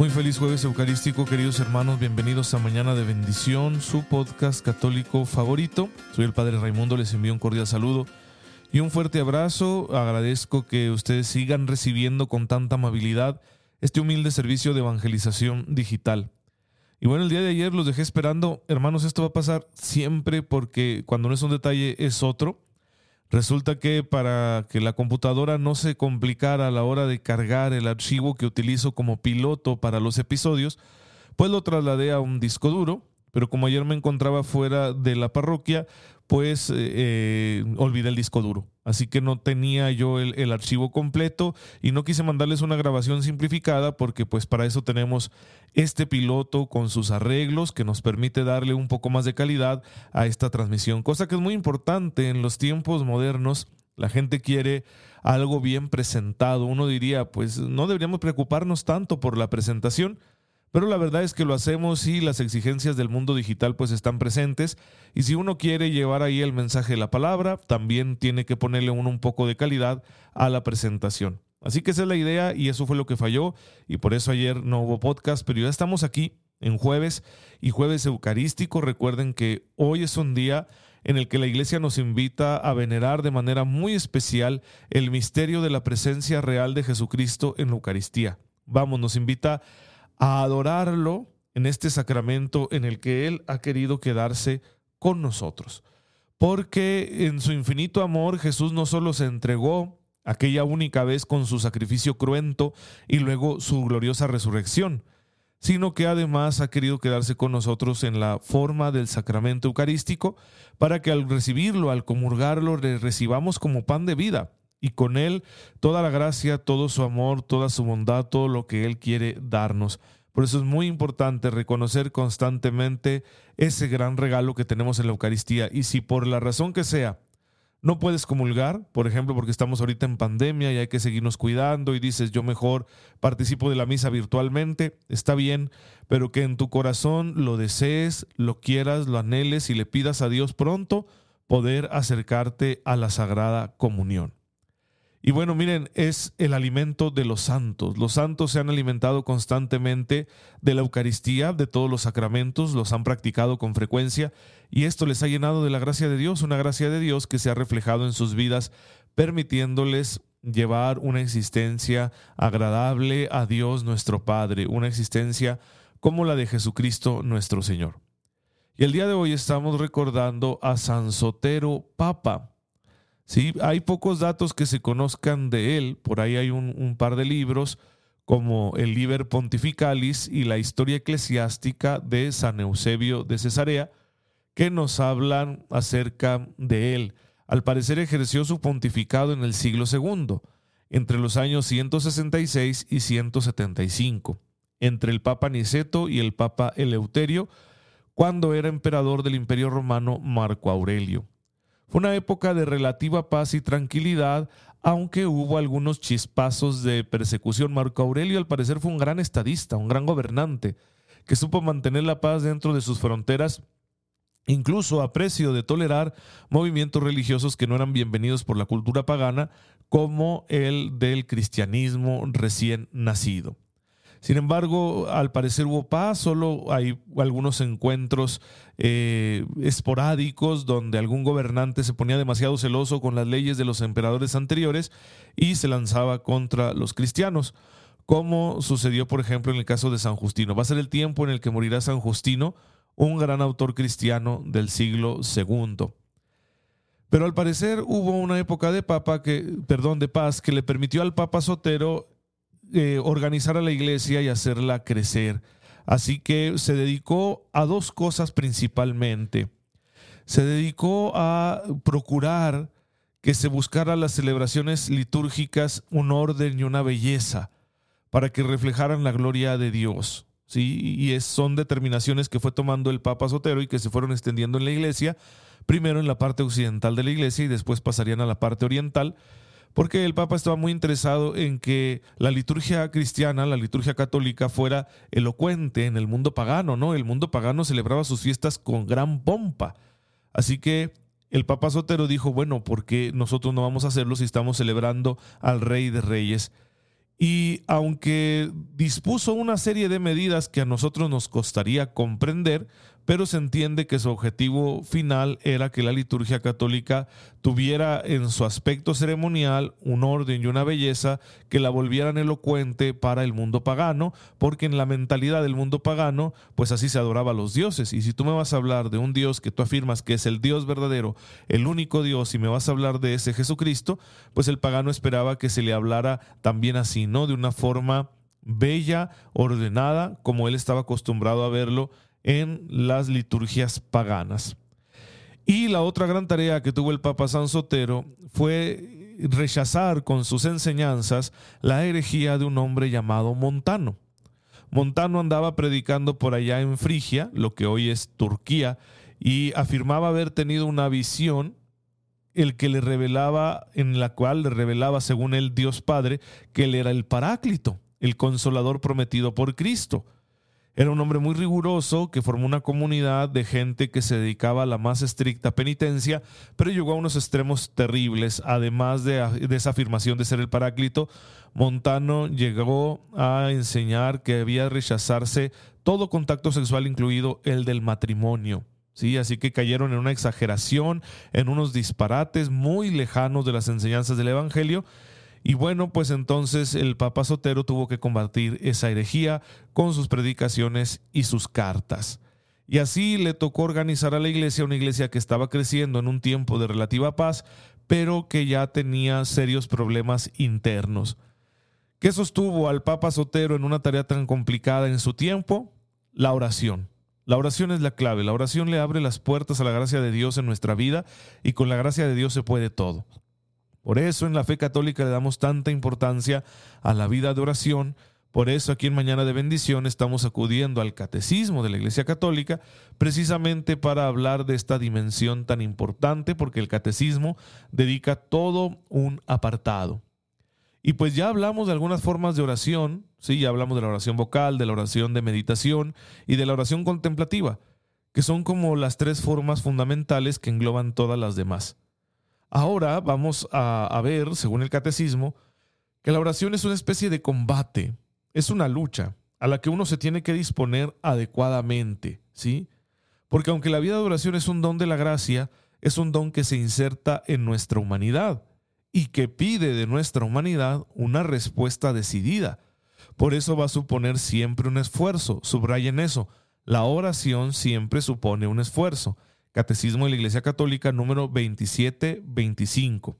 Muy feliz jueves eucarístico, queridos hermanos. Bienvenidos a Mañana de Bendición, su podcast católico favorito. Soy el Padre Raimundo, les envío un cordial saludo y un fuerte abrazo. Agradezco que ustedes sigan recibiendo con tanta amabilidad este humilde servicio de evangelización digital. Y bueno, el día de ayer los dejé esperando. Hermanos, esto va a pasar siempre porque cuando no es un detalle es otro. Resulta que para que la computadora no se complicara a la hora de cargar el archivo que utilizo como piloto para los episodios, pues lo trasladé a un disco duro, pero como ayer me encontraba fuera de la parroquia, pues eh, eh, olvidé el disco duro. Así que no tenía yo el, archivo completo y no quise mandarles una grabación simplificada porque pues para eso tenemos este piloto con sus arreglos que nos permite darle un poco más de calidad a esta transmisión. Cosa que es muy importante en los tiempos modernos. La gente quiere algo bien presentado. Uno diría, pues no deberíamos preocuparnos tanto por la presentación, pero la verdad es que lo hacemos y las exigencias del mundo digital pues están presentes y si uno quiere llevar ahí el mensaje de la palabra, también tiene que ponerle uno un poco de calidad a la presentación. Así que esa es la idea y eso fue lo que falló y por eso ayer no hubo podcast, pero ya estamos aquí en jueves y jueves eucarístico. Recuerden que hoy es un día en el que la iglesia nos invita a venerar de manera muy especial el misterio de la presencia real de Jesucristo en la Eucaristía. Vamos, nos invita a adorarlo en este sacramento en el que Él ha querido quedarse con nosotros. Porque en su infinito amor Jesús no solo se entregó aquella única vez con su sacrificio cruento y luego su gloriosa resurrección, sino que además ha querido quedarse con nosotros en la forma del sacramento eucarístico para que al recibirlo, al comulgarlo, le recibamos como pan de vida y con Él toda la gracia, todo su amor, toda su bondad, todo lo que Él quiere darnos. Por eso es muy importante reconocer constantemente ese gran regalo que tenemos en la Eucaristía. Y si por la razón que sea no puedes comulgar, por ejemplo, porque estamos ahorita en pandemia y hay que seguirnos cuidando y dices yo mejor participo de la misa virtualmente, está bien, pero que en tu corazón lo desees, lo quieras, lo anheles y le pidas a Dios pronto poder acercarte a la Sagrada Comunión. Y bueno, miren, es el alimento de los santos. Los santos se han alimentado constantemente de la Eucaristía, de todos los sacramentos, los han practicado con frecuencia y esto les ha llenado de la gracia de Dios, una gracia de Dios que se ha reflejado en sus vidas, permitiéndoles llevar una existencia agradable a Dios nuestro Padre, una existencia como la de Jesucristo nuestro Señor. Y el día de hoy estamos recordando a San Sotero Papa. Sí, hay pocos datos que se conozcan de él, por ahí hay un, par de libros como el Liber Pontificalis y la Historia Eclesiástica de San Eusebio de Cesarea, que nos hablan acerca de él. Al parecer ejerció su pontificado en el siglo II, entre los años 166 y 175, entre el Papa Niceto y el Papa Eleuterio, cuando era emperador del Imperio Romano Marco Aurelio. Fue una época de relativa paz y tranquilidad, aunque hubo algunos chispazos de persecución. Marco Aurelio al parecer fue un gran estadista, un gran gobernante, que supo mantener la paz dentro de sus fronteras, incluso a precio de tolerar movimientos religiosos que no eran bienvenidos por la cultura pagana, como el del cristianismo recién nacido. Sin embargo, al parecer hubo paz, solo hay algunos encuentros eh, esporádicos donde algún gobernante se ponía demasiado celoso con las leyes de los emperadores anteriores y se lanzaba contra los cristianos, como sucedió, por ejemplo, en el caso de San Justino. Va a ser el tiempo en el que morirá San Justino, un gran autor cristiano del siglo II. Pero al parecer hubo una época de papa que, perdón, de paz que le permitió al Papa Sotero eh, organizar a la iglesia y hacerla crecer. Así que se dedicó a dos cosas principalmente. Se dedicó a procurar que se buscara las celebraciones litúrgicas un orden y una belleza para que reflejaran la gloria de Dios. ¿sí? y es, son determinaciones que fue tomando el Papa Sotero y que se fueron extendiendo en la iglesia, primero en la parte occidental de la iglesia y después pasarían a la parte oriental, porque el Papa estaba muy interesado en que la liturgia cristiana, la liturgia católica, fuera elocuente en el mundo pagano, ¿no? El mundo pagano celebraba sus fiestas con gran pompa. Así que el Papa Sotero dijo, bueno, ¿por qué nosotros no vamos a hacerlo si estamos celebrando al Rey de Reyes? Y aunque dispuso una serie de medidas que a nosotros nos costaría comprender, pero se entiende que su objetivo final era que la liturgia católica tuviera en su aspecto ceremonial un orden y una belleza que la volvieran elocuente para el mundo pagano, porque en la mentalidad del mundo pagano, pues así se adoraba a los dioses. Y si tú me vas a hablar de un Dios que tú afirmas que es el Dios verdadero, el único Dios, y me vas a hablar de ese Jesucristo, pues el pagano esperaba que se le hablara también así, ¿no? De una forma bella, ordenada, como él estaba acostumbrado a verlo en las liturgias paganas. Y la otra gran tarea que tuvo el Papa San Sotero fue rechazar con sus enseñanzas la herejía de un hombre llamado Montano. Montano andaba predicando por allá en Frigia, lo que hoy es Turquía, y afirmaba haber tenido una visión el que le revelaba, en la cual le revelaba, según él, Dios Padre, que él era el Paráclito, el consolador prometido por Cristo. Era un hombre muy riguroso que formó una comunidad de gente que se dedicaba a la más estricta penitencia, pero llegó a unos extremos terribles. Además de, esa afirmación de ser el paráclito, Montano llegó a enseñar que debía rechazarse todo contacto sexual, incluido el del matrimonio. Sí, así que cayeron en una exageración, en unos disparates muy lejanos de las enseñanzas del Evangelio y bueno, pues entonces el Papa Sotero tuvo que combatir esa herejía con sus predicaciones y sus cartas. Y así le tocó organizar a la iglesia, una iglesia que estaba creciendo en un tiempo de relativa paz, pero que ya tenía serios problemas internos. ¿Qué sostuvo al Papa Sotero en una tarea tan complicada en su tiempo? La oración. La oración es la clave. La oración le abre las puertas a la gracia de Dios en nuestra vida y con la gracia de Dios se puede todo. Por eso en la fe católica le damos tanta importancia a la vida de oración. Por eso aquí en Mañana de Bendición estamos acudiendo al catecismo de la Iglesia Católica precisamente para hablar de esta dimensión tan importante porque el catecismo dedica todo un apartado. Y pues ya hablamos de algunas formas de oración, sí, ya hablamos de la oración vocal, de la oración de meditación y de la oración contemplativa, que son como las tres formas fundamentales que engloban todas las demás. Ahora vamos a, ver, según el catecismo, que la oración es una especie de combate, es una lucha a la que uno se tiene que disponer adecuadamente, ¿sí? Porque aunque la vida de oración es un don de la gracia, es un don que se inserta en nuestra humanidad y que pide de nuestra humanidad una respuesta decidida. Por eso va a suponer siempre un esfuerzo. Subrayen eso. La oración siempre supone un esfuerzo. Catecismo de la Iglesia Católica número 2725.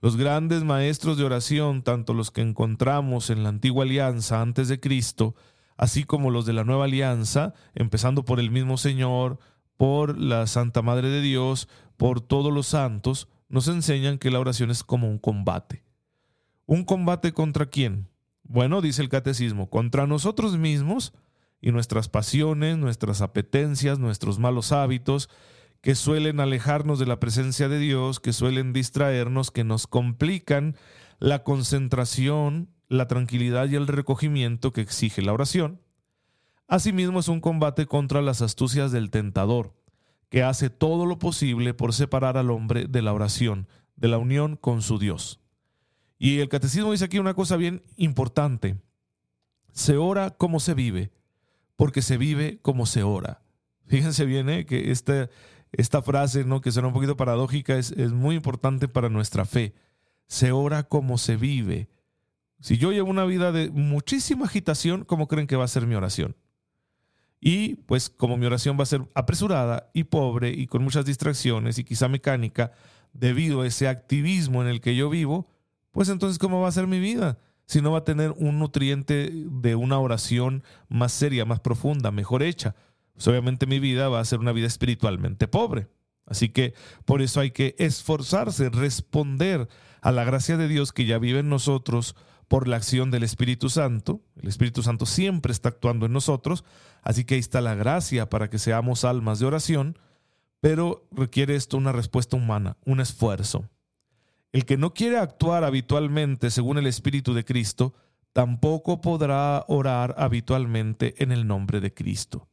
Los grandes maestros de oración, tanto los que encontramos en la antigua alianza antes de Cristo, así como los de la nueva alianza, empezando por el mismo Señor, por la Santa Madre de Dios, por todos los santos, nos enseñan que la oración es como un combate. ¿Un combate contra quién? Bueno, dice el catecismo, contra nosotros mismos y nuestras pasiones, nuestras apetencias, nuestros malos hábitos, que suelen alejarnos de la presencia de Dios, que suelen distraernos, que nos complican la concentración, la tranquilidad y el recogimiento que exige la oración. Asimismo es un combate contra las astucias del tentador, que hace todo lo posible por separar al hombre de la oración, de la unión con su Dios. Y el catecismo dice aquí una cosa bien importante. Se ora como se vive, porque se vive como se ora. Fíjense bien ¿eh? que esta, esta frase, ¿no? que suena un poquito paradójica, es, es muy importante para nuestra fe. Se ora como se vive. Si yo llevo una vida de muchísima agitación, ¿cómo creen que va a ser mi oración? Y pues como mi oración va a ser apresurada y pobre y con muchas distracciones y quizá mecánica, debido a ese activismo en el que yo vivo, pues entonces ¿cómo va a ser mi vida? Sino va a tener un nutriente de una oración más seria, más profunda, mejor hecha. Pues obviamente mi vida va a ser una vida espiritualmente pobre. Así que por eso hay que esforzarse, responder a la gracia de Dios que ya vive en nosotros por la acción del Espíritu Santo. El Espíritu Santo siempre está actuando en nosotros, así que ahí está la gracia para que seamos almas de oración, pero requiere esto una respuesta humana, un esfuerzo. El que no quiere actuar habitualmente según el Espíritu de Cristo, tampoco podrá orar habitualmente en el nombre de Cristo.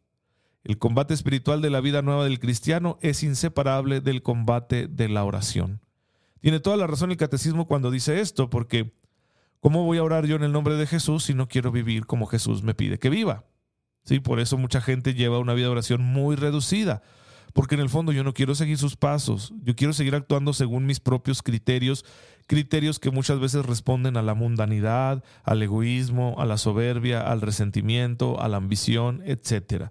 El combate espiritual de la vida nueva del cristiano es inseparable del combate de la oración. Tiene toda la razón el catecismo cuando dice esto, porque ¿cómo voy a orar yo en el nombre de Jesús si no quiero vivir como Jesús me pide que viva? Sí, por eso mucha gente lleva una vida de oración muy reducida, porque en el fondo yo no quiero seguir sus pasos, yo quiero seguir actuando según mis propios criterios, criterios que muchas veces responden a la mundanidad, al egoísmo, a la soberbia, al resentimiento, a la ambición, etc.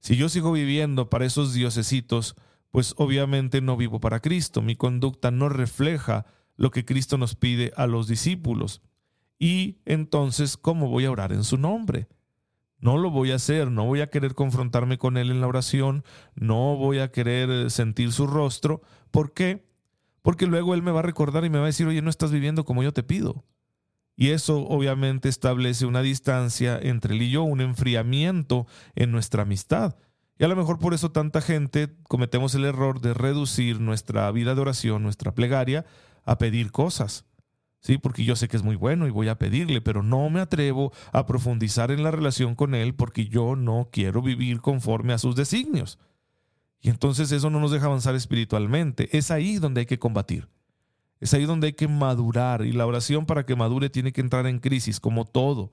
Si yo sigo viviendo para esos diosesitos, pues obviamente no vivo para Cristo, mi conducta no refleja lo que Cristo nos pide a los discípulos. Y entonces, ¿cómo voy a orar en su nombre? No lo voy a hacer, no voy a querer confrontarme con Él en la oración, no voy a querer eh, sentir su rostro. ¿Por qué? Porque luego Él me va a recordar y me va a decir, oye, no estás viviendo como yo te pido. Y eso obviamente establece una distancia entre Él y yo, un enfriamiento en nuestra amistad. Y a lo mejor por eso tanta gente cometemos el error de reducir nuestra vida de oración, nuestra plegaria, a pedir cosas. Sí, porque yo sé que es muy bueno y voy a pedirle, pero no me atrevo a profundizar en la relación con Él porque yo no quiero vivir conforme a sus designios. Y entonces eso no nos deja avanzar espiritualmente. Es ahí donde hay que combatir. Es ahí donde hay que madurar. Y la oración para que madure tiene que entrar en crisis, como todo.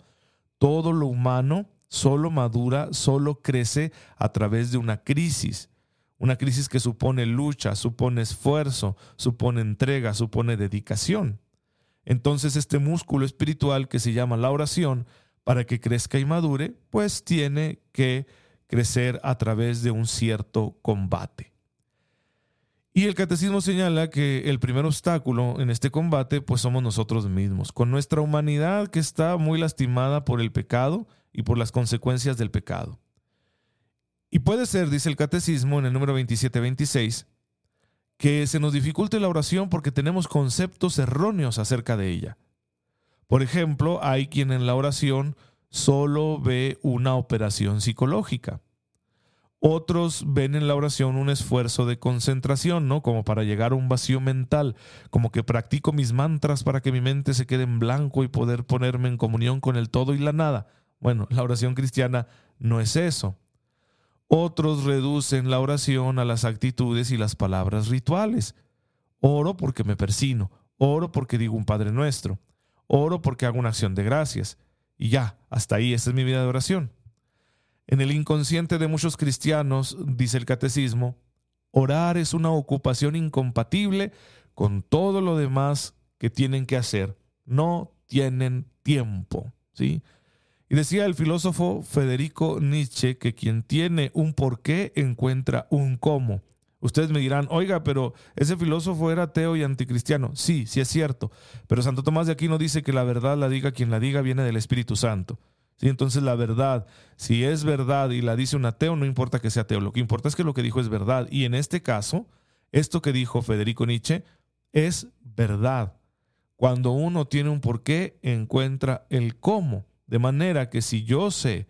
Todo lo humano solo madura, solo crece a través de una crisis. Una crisis que supone lucha, supone esfuerzo, supone entrega, supone dedicación. Entonces este músculo espiritual que se llama la oración, para que crezca y madure, pues tiene que crecer a través de un cierto combate. Y el catecismo señala que el primer obstáculo en este combate pues somos nosotros mismos, con nuestra humanidad que está muy lastimada por el pecado y por las consecuencias del pecado. Y puede ser, dice el catecismo en el número 2726, que se nos dificulte la oración porque tenemos conceptos erróneos acerca de ella. Por ejemplo, hay quien en la oración solo ve una operación psicológica. Otros ven en la oración un esfuerzo de concentración, ¿no? Como para llegar a un vacío mental, como que practico mis mantras para que mi mente se quede en blanco y poder ponerme en comunión con el todo y la nada. Bueno, la oración cristiana no es eso. Otros reducen la oración a las actitudes y las palabras rituales. Oro porque me persino, oro porque digo un Padre Nuestro, oro porque hago una acción de gracias. Y ya, hasta ahí, esa es mi vida de oración. En el inconsciente de muchos cristianos, dice el catecismo, orar es una ocupación incompatible con todo lo demás que tienen que hacer. No tienen tiempo, ¿sí? Y decía el filósofo Federico Nietzsche que quien tiene un porqué encuentra un cómo. Ustedes me dirán, oiga, pero ese filósofo era ateo y anticristiano. Sí, sí es cierto. Pero Santo Tomás de Aquino dice que la verdad la diga quien la diga viene del Espíritu Santo. ¿Sí? Entonces la verdad, si es verdad y la dice un ateo, no importa que sea ateo. Lo que importa es que lo que dijo es verdad. Y en este caso, esto que dijo Federico Nietzsche es verdad. Cuando uno tiene un porqué, encuentra el cómo. De manera que si yo sé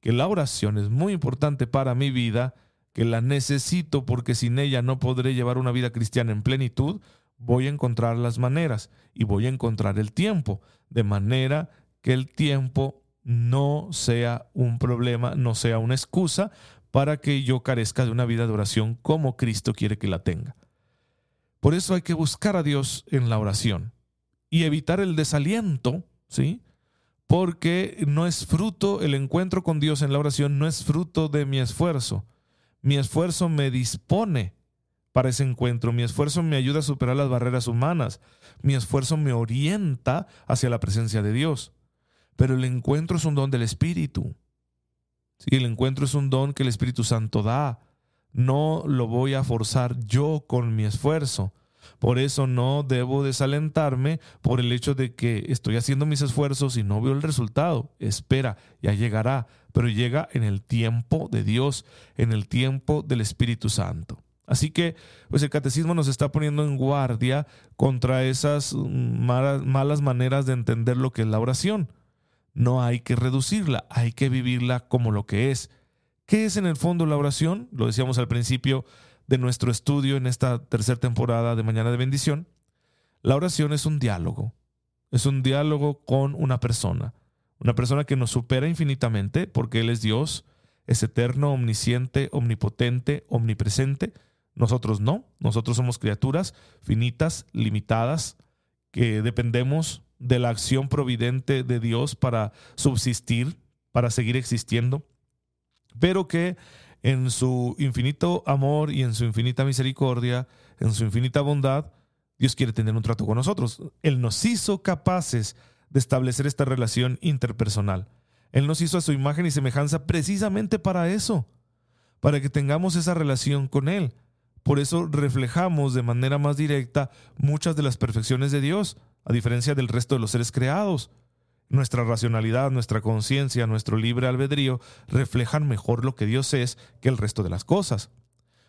que la oración es muy importante para mi vida, que la necesito porque sin ella no podré llevar una vida cristiana en plenitud, voy a encontrar las maneras y voy a encontrar el tiempo, de manera que el tiempo no sea un problema, no sea una excusa para que yo carezca de una vida de oración como Cristo quiere que la tenga. Por eso hay que buscar a Dios en la oración y evitar el desaliento, ¿sí? Porque no es fruto, el encuentro con Dios en la oración no es fruto de mi esfuerzo. Mi esfuerzo me dispone para ese encuentro, mi esfuerzo me ayuda a superar las barreras humanas, mi esfuerzo me orienta hacia la presencia de Dios. Pero el encuentro es un don del Espíritu. Sí, el encuentro es un don que el Espíritu Santo da. No lo voy a forzar yo con mi esfuerzo. Por eso no debo desalentarme por el hecho de que estoy haciendo mis esfuerzos y no veo el resultado. Espera, ya llegará, pero llega en el tiempo de Dios, en el tiempo del Espíritu Santo. Así que, pues el catecismo nos está poniendo en guardia contra esas malas, maneras de entender lo que es la oración. No hay que reducirla, hay que vivirla como lo que es. ¿Qué es en el fondo la oración? Lo decíamos al principio de nuestro estudio en esta tercera temporada de Mañana de Bendición. La oración es un diálogo, es un diálogo con una persona, una persona que nos supera infinitamente porque Él es Dios, es eterno, omnisciente, omnipotente, omnipresente. Nosotros no, nosotros somos criaturas finitas, limitadas, que dependemos de la acción providente de Dios para subsistir, para seguir existiendo, pero que en su infinito amor y en su infinita misericordia, en su infinita bondad, Dios quiere tener un trato con nosotros. Él nos hizo capaces de establecer esta relación interpersonal. Él nos hizo a su imagen y semejanza precisamente para eso, para que tengamos esa relación con Él. Por eso reflejamos de manera más directa muchas de las perfecciones de Dios, a diferencia del resto de los seres creados. Nuestra racionalidad, nuestra conciencia, nuestro libre albedrío reflejan mejor lo que Dios es que el resto de las cosas.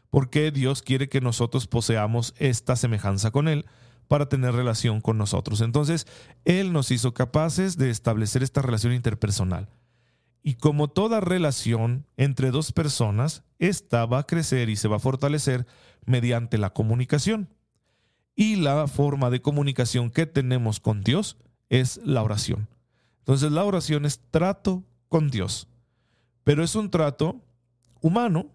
Porque Dios quiere que nosotros poseamos esta semejanza con Él para tener relación con nosotros. Entonces, Él nos hizo capaces de establecer esta relación interpersonal. Y como toda relación entre dos personas, esta va a crecer y se va a fortalecer mediante la comunicación. Y la forma de comunicación que tenemos con Dios es la oración. Entonces la oración es trato con Dios. Pero es un trato humano.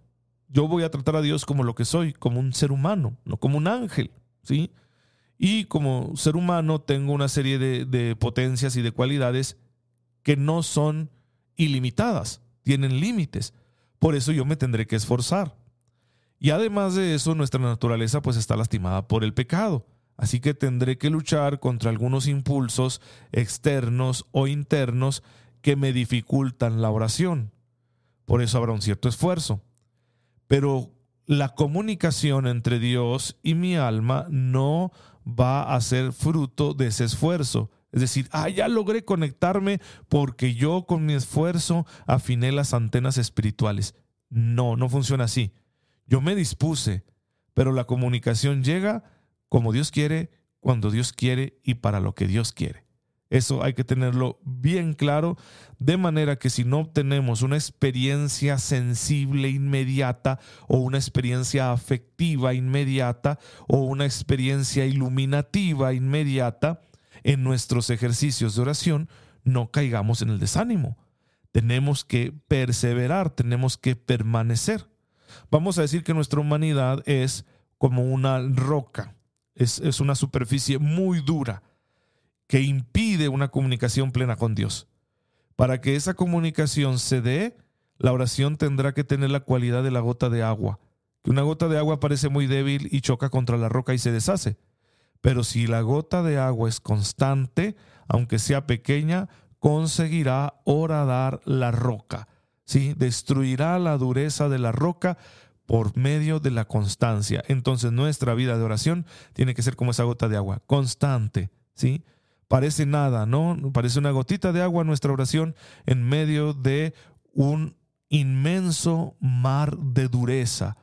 Yo voy a tratar a Dios como lo que soy, como un ser humano, no como un ángel. ¿sí? Y como ser humano tengo una serie de, de potencias y de cualidades que no son ilimitadas, tienen límites. Por eso yo me tendré que esforzar. Y además de eso, nuestra naturaleza pues está lastimada por el pecado. Así que tendré que luchar contra algunos impulsos externos o internos que me dificultan la oración. Por eso habrá un cierto esfuerzo. Pero la comunicación entre Dios y mi alma no va a ser fruto de ese esfuerzo. Es decir, ah, ya logré conectarme porque yo con mi esfuerzo afiné las antenas espirituales. No, no funciona así. Yo me dispuse, pero la comunicación llega como Dios quiere, cuando Dios quiere y para lo que Dios quiere. Eso hay que tenerlo bien claro, de manera que si no obtenemos una experiencia sensible inmediata o una experiencia afectiva inmediata o una experiencia iluminativa inmediata en nuestros ejercicios de oración, no caigamos en el desánimo. Tenemos que perseverar, tenemos que permanecer. Vamos a decir que nuestra humanidad es como una roca es, una superficie muy dura que impide una comunicación plena con Dios. Para que esa comunicación se dé, la oración tendrá que tener la cualidad de la gota de agua, que una gota de agua parece muy débil y choca contra la roca y se deshace. Pero si la gota de agua es constante, aunque sea pequeña, conseguirá horadar la roca. ¿sí? Destruirá la dureza de la roca por medio de la constancia. Entonces nuestra vida de oración tiene que ser como esa gota de agua, constante, ¿sí? Parece nada, ¿no? Parece una gotita de agua nuestra oración en medio de un inmenso mar de dureza.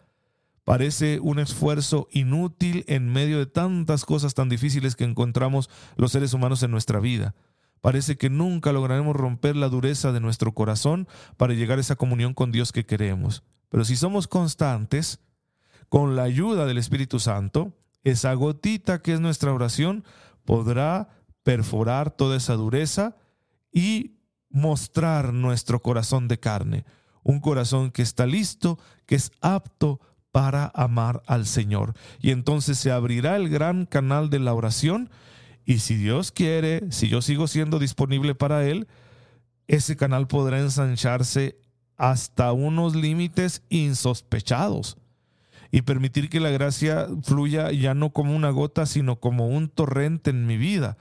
Parece un esfuerzo inútil en medio de tantas cosas tan difíciles que encontramos los seres humanos en nuestra vida. Parece que nunca lograremos romper la dureza de nuestro corazón para llegar a esa comunión con Dios que queremos. Pero si somos constantes, con la ayuda del Espíritu Santo, esa gotita que es nuestra oración podrá perforar toda esa dureza y mostrar nuestro corazón de carne, un corazón que está listo, que es apto para amar al Señor. Y entonces se abrirá el gran canal de la oración y si Dios quiere, si yo sigo siendo disponible para Él, ese canal podrá ensancharse hasta unos límites insospechados y permitir que la gracia fluya ya no como una gota, sino como un torrente en mi vida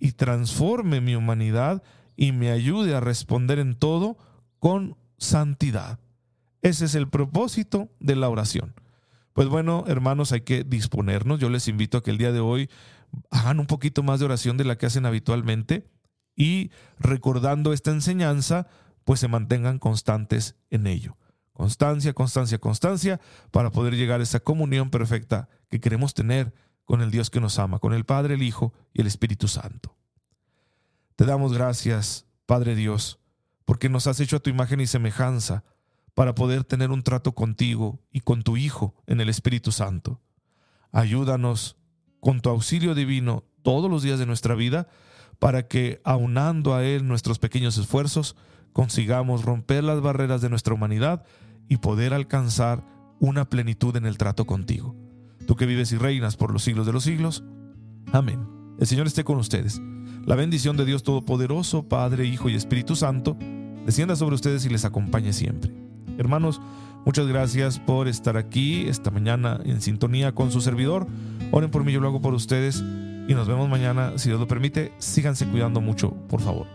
y transforme mi humanidad y me ayude a responder en todo con santidad. Ese es el propósito de la oración. Pues bueno, hermanos, hay que disponernos. Yo les invito a que el día de hoy hagan un poquito más de oración de la que hacen habitualmente y recordando esta enseñanza, pues se mantengan constantes en ello. Constancia, constancia, constancia, para poder llegar a esa comunión perfecta que queremos tener con el Dios que nos ama, con el Padre, el Hijo y el Espíritu Santo. Te damos gracias, Padre Dios, porque nos has hecho a tu imagen y semejanza para poder tener un trato contigo y con tu Hijo en el Espíritu Santo. Ayúdanos con tu auxilio divino todos los días de nuestra vida para que, aunando a Él nuestros pequeños esfuerzos, consigamos romper las barreras de nuestra humanidad y poder alcanzar una plenitud en el trato contigo. Tú que vives y reinas por los siglos de los siglos. Amén. El Señor esté con ustedes. La bendición de Dios Todopoderoso, Padre, Hijo y Espíritu Santo, descienda sobre ustedes y les acompañe siempre. Hermanos, muchas gracias por estar aquí esta mañana en sintonía con su servidor. Oren por mí, yo lo hago por ustedes y nos vemos mañana, si Dios lo permite. Síganse cuidando mucho, por favor.